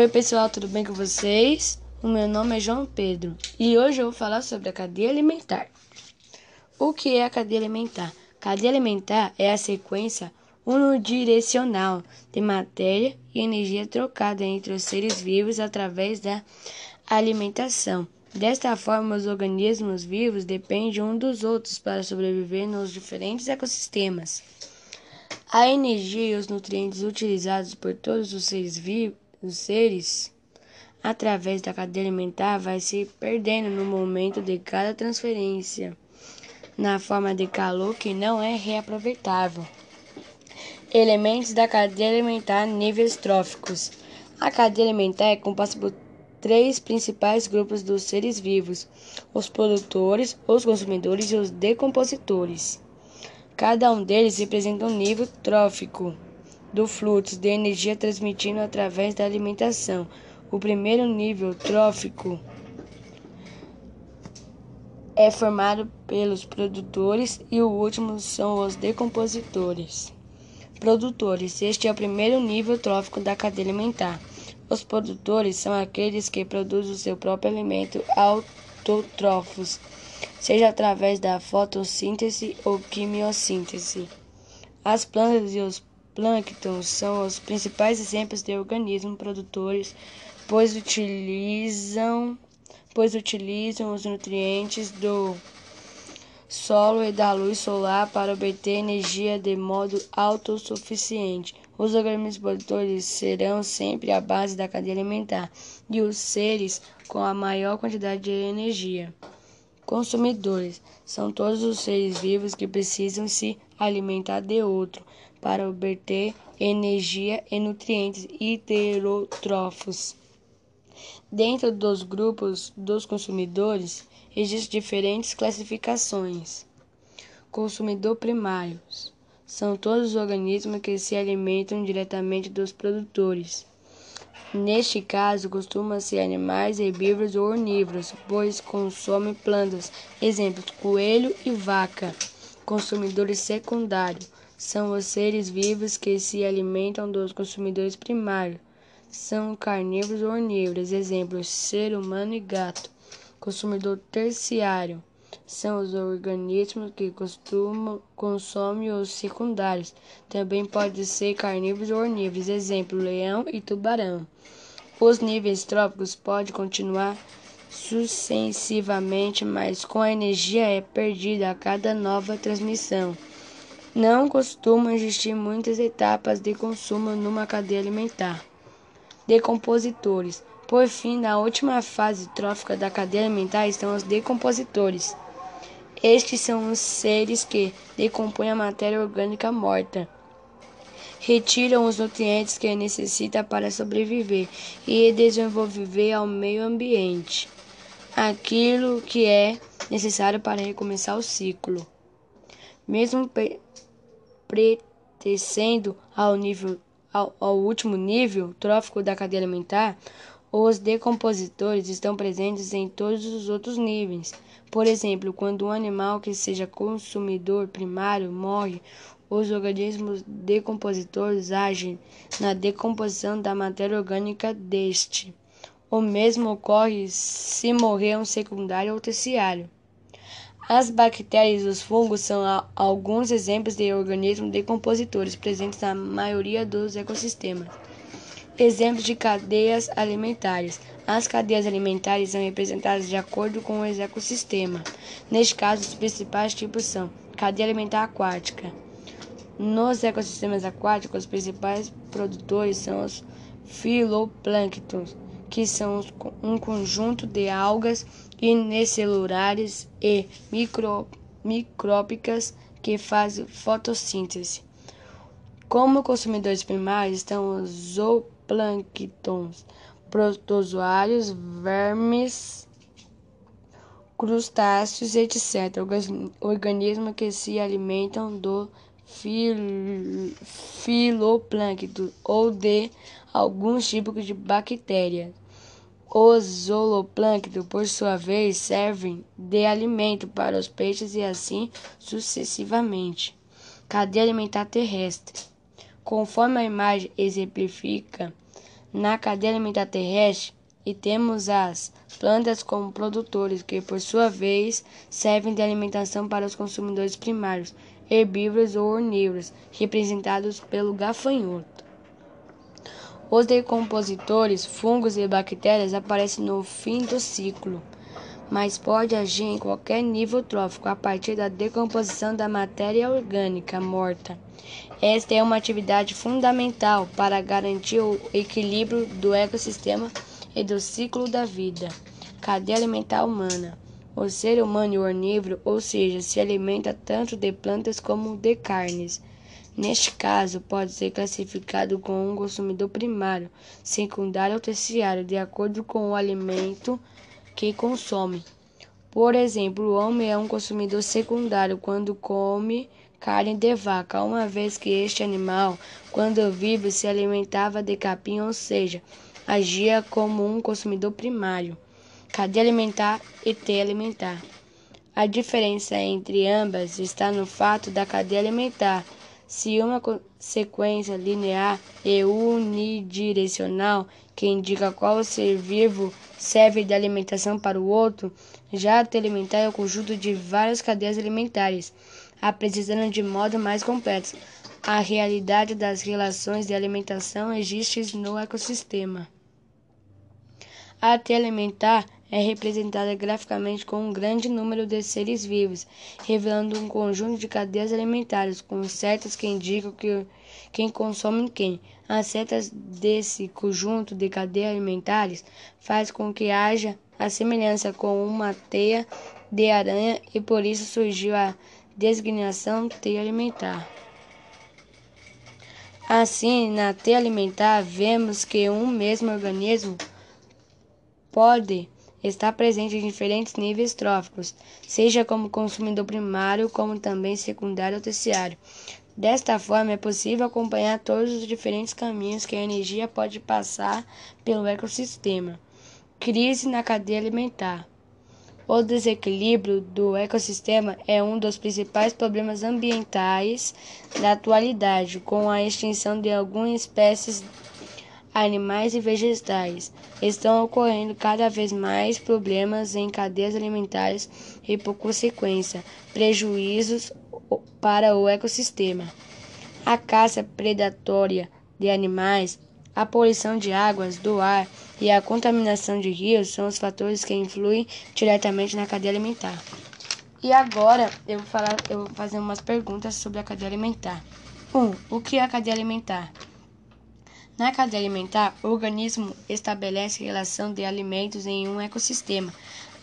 Oi pessoal, tudo bem com vocês? O meu nome é João Pedro e hoje eu vou falar sobre a cadeia alimentar. O que é a cadeia alimentar? Cadeia alimentar é a sequência unidirecional de matéria e energia trocada entre os seres vivos através da alimentação. Desta forma, os organismos vivos dependem um dos outros para sobreviver nos diferentes ecossistemas. A energia e os nutrientes utilizados por todos os seres vivos os seres através da cadeia alimentar vai se perdendo no momento de cada transferência, na forma de calor que não é reaproveitável. Elementos da cadeia alimentar níveis tróficos. A cadeia alimentar é composta por três principais grupos dos seres vivos: os produtores, os consumidores e os decompositores. Cada um deles representa um nível trófico do fluxo de energia transmitido através da alimentação. O primeiro nível trófico é formado pelos produtores e o último são os decompositores. Produtores: Este é o primeiro nível trófico da cadeia alimentar. Os produtores são aqueles que produzem o seu próprio alimento autotrófos, seja através da fotossíntese ou quimiossíntese. As plantas e os plâncton são os principais exemplos de organismos produtores, pois utilizam, pois utilizam os nutrientes do solo e da luz solar para obter energia de modo autossuficiente. Os organismos produtores serão sempre a base da cadeia alimentar e os seres com a maior quantidade de energia. Consumidores são todos os seres vivos que precisam se alimentar de outro para obter energia e nutrientes heterotrófos. Dentro dos grupos dos consumidores, existem diferentes classificações. Consumidor primários são todos os organismos que se alimentam diretamente dos produtores. Neste caso, costumam ser animais herbívoros ou onívoros, pois consomem plantas, exemplos, coelho e vaca. Consumidores secundários são os seres vivos que se alimentam dos consumidores primários. São carnívoros ou onívoros, exemplos, ser humano e gato. Consumidor terciário são os organismos que costumam consomem os secundários. Também pode ser carnívoros ou onívoros, exemplo, leão e tubarão. Os níveis trópicos podem continuar sucessivamente, mas com a energia é perdida a cada nova transmissão. Não costumam existir muitas etapas de consumo numa cadeia alimentar. Decompositores. Por fim, na última fase trófica da cadeia alimentar estão os decompositores. Estes são os seres que decompõem a matéria orgânica morta, retiram os nutrientes que necessita para sobreviver e desenvolver ao meio ambiente aquilo que é necessário para recomeçar o ciclo. Mesmo pertencendo ao, nível, ao, ao último nível trófico da cadeia alimentar, os decompositores estão presentes em todos os outros níveis. Por exemplo, quando um animal que seja consumidor primário morre, os organismos decompositores agem na decomposição da matéria orgânica deste. O mesmo ocorre se morrer um secundário ou terciário. As bactérias e os fungos são alguns exemplos de organismos decompositores presentes na maioria dos ecossistemas. Exemplos de cadeias alimentares. As cadeias alimentares são representadas de acordo com o ecossistema. Neste caso, os principais tipos são cadeia alimentar aquática. Nos ecossistemas aquáticos, os principais produtores são os filoplânctons que são um conjunto de algas unicelulares e micro, micróbicas que fazem fotossíntese. Como consumidores primários estão os zooplânctons, protozoários, vermes, crustáceos, etc. Organismos que se alimentam do fil filoplâncton ou de alguns tipos de bactérias. Os zooplâncton, por sua vez, servem de alimento para os peixes e assim sucessivamente. Cadeia alimentar terrestre. Conforme a imagem exemplifica, na cadeia alimentar terrestre e temos as plantas como produtores, que por sua vez servem de alimentação para os consumidores primários, herbívoros ou onívoros, representados pelo gafanhoto. Os decompositores, fungos e bactérias aparecem no fim do ciclo, mas pode agir em qualquer nível trófico a partir da decomposição da matéria orgânica morta. Esta é uma atividade fundamental para garantir o equilíbrio do ecossistema e do ciclo da vida. Cadeia alimentar humana. O ser humano é onívoro, ou seja, se alimenta tanto de plantas como de carnes. Neste caso, pode ser classificado como um consumidor primário, secundário ou terciário, de acordo com o alimento que consome. Por exemplo, o homem é um consumidor secundário quando come carne de vaca, uma vez que este animal, quando vivo, se alimentava de capim, ou seja, agia como um consumidor primário. Cadeia alimentar e T alimentar. A diferença entre ambas está no fato da cadeia alimentar se uma sequência linear e unidirecional que indica qual ser vivo serve de alimentação para o outro, já a T alimentar é o conjunto de várias cadeias alimentares, apresentando de modo mais completo a realidade das relações de alimentação existentes no ecossistema. A T alimentar é representada graficamente com um grande número de seres vivos, revelando um conjunto de cadeias alimentares com setas que indicam que, quem consome quem. As setas desse conjunto de cadeias alimentares faz com que haja a semelhança com uma teia de aranha e por isso surgiu a designação teia alimentar. Assim, na teia alimentar, vemos que um mesmo organismo pode está presente em diferentes níveis tróficos, seja como consumidor primário, como também secundário ou terciário. Desta forma, é possível acompanhar todos os diferentes caminhos que a energia pode passar pelo ecossistema. Crise na cadeia alimentar. O desequilíbrio do ecossistema é um dos principais problemas ambientais da atualidade, com a extinção de algumas espécies animais e vegetais. Estão ocorrendo cada vez mais problemas em cadeias alimentares e, por consequência, prejuízos para o ecossistema. A caça predatória de animais, a poluição de águas, do ar e a contaminação de rios são os fatores que influem diretamente na cadeia alimentar. E agora eu vou, falar, eu vou fazer umas perguntas sobre a cadeia alimentar. 1. Um, o que é a cadeia alimentar? Na cadeia alimentar, o organismo estabelece relação de alimentos em um ecossistema.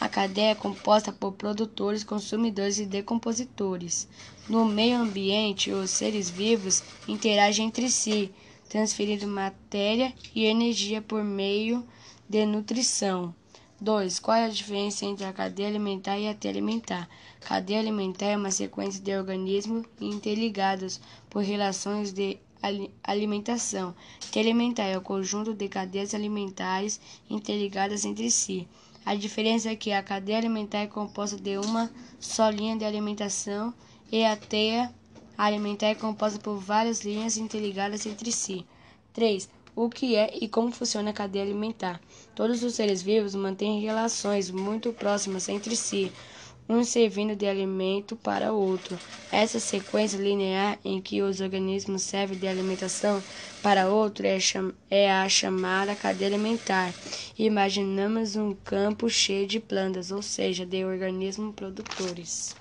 A cadeia é composta por produtores, consumidores e decompositores. No meio ambiente, os seres vivos interagem entre si, transferindo matéria e energia por meio de nutrição. 2. Qual é a diferença entre a cadeia alimentar e a teia alimentar? Cadeia alimentar é uma sequência de organismos interligados por relações de alimentação, que alimentar é o conjunto de cadeias alimentares interligadas entre si. A diferença é que a cadeia alimentar é composta de uma só linha de alimentação e a teia alimentar é composta por várias linhas interligadas entre si. 3. O que é e como funciona a cadeia alimentar? Todos os seres vivos mantêm relações muito próximas entre si um servindo de alimento para outro. Essa sequência linear em que os organismos servem de alimentação para outro é, é a chamada cadeia alimentar. Imaginamos um campo cheio de plantas, ou seja, de organismos produtores.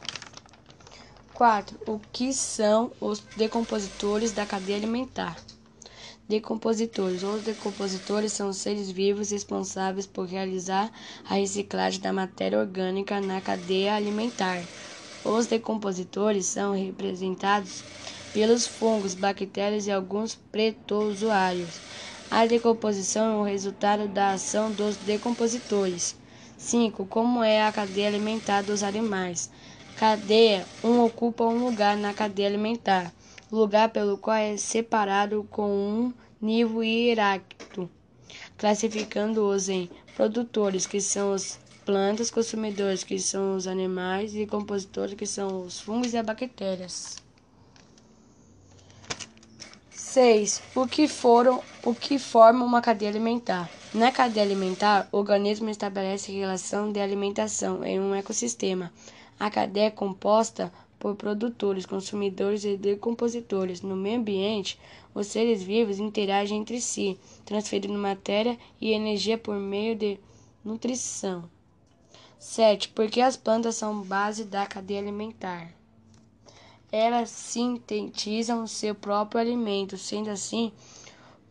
4. O que são os decompositores da cadeia alimentar? Decompositores. Os decompositores são seres vivos responsáveis por realizar a reciclagem da matéria orgânica na cadeia alimentar. Os decompositores são representados pelos fungos, bactérias e alguns protozoários. A decomposição é o resultado da ação dos decompositores. 5. Como é a cadeia alimentar dos animais? Cadeia 1 um ocupa um lugar na cadeia alimentar lugar pelo qual é separado com um nível hierárquico, classificando-os em produtores, que são as plantas, consumidores, que são os animais, e compositores, que são os fungos e as bactérias. 6. O que foram o que forma uma cadeia alimentar? Na cadeia alimentar, o organismo estabelece relação de alimentação em um ecossistema. A cadeia é composta por produtores, consumidores e decompositores. No meio ambiente, os seres vivos interagem entre si, transferindo matéria e energia por meio de nutrição. 7. Porque as plantas são base da cadeia alimentar. Elas sintetizam seu próprio alimento, sendo assim,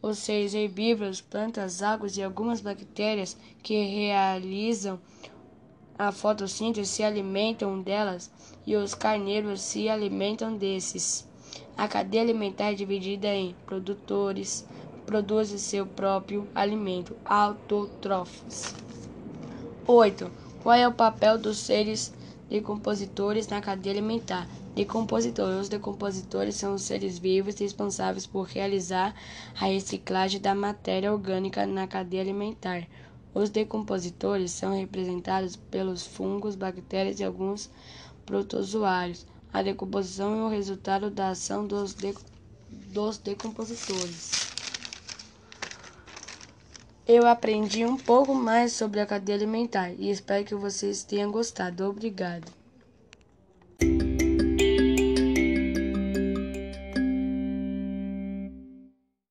os seres herbívoros, plantas, águas e algumas bactérias que realizam a fotossíntese se alimentam delas e os carnívoros se alimentam desses. A cadeia alimentar é dividida em produtores, produzem seu próprio alimento, autotrófos. 8. Qual é o papel dos seres decompositores na cadeia alimentar? Decompositores. Os decompositores são os seres vivos responsáveis por realizar a reciclagem da matéria orgânica na cadeia alimentar. Os decompositores são representados pelos fungos, bactérias e alguns protozoários. A decomposição é o resultado da ação dos, de, dos decompositores. Eu aprendi um pouco mais sobre a cadeia alimentar e espero que vocês tenham gostado. Obrigado.